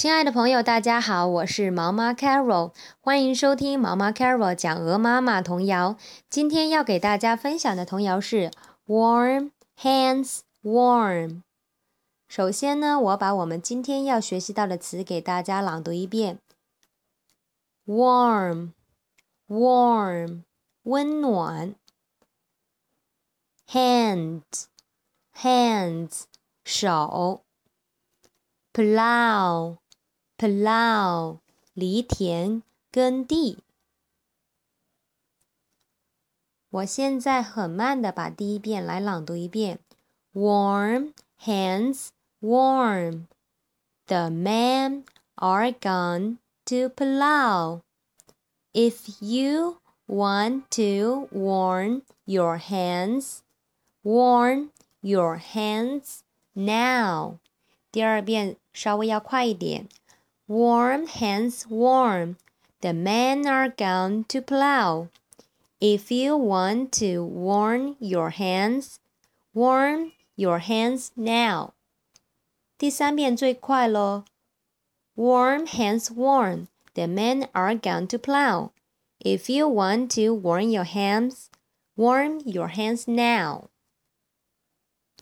亲爱的朋友，大家好，我是毛妈 Carol，欢迎收听毛妈 Carol 讲鹅妈妈童谣。今天要给大家分享的童谣是 Warm Hands Warm。首先呢，我把我们今天要学习到的词给大家朗读一遍：Warm，Warm，温暖；Hands，Hands，手；Plow。plow 犁田耕地。我现在很慢的把第一遍来朗读一遍。Warm hands, warm. The men are gone to plow. If you want to warm your hands, warm your hands now. 第二遍稍微要快一点。 Warm hands warm, the men are gone to plow. If you want to warm your hands, warm your hands now. 第三遍最快喽。Warm hands warm, the men are gone to plow. If you want to warm your hands, warm your hands now.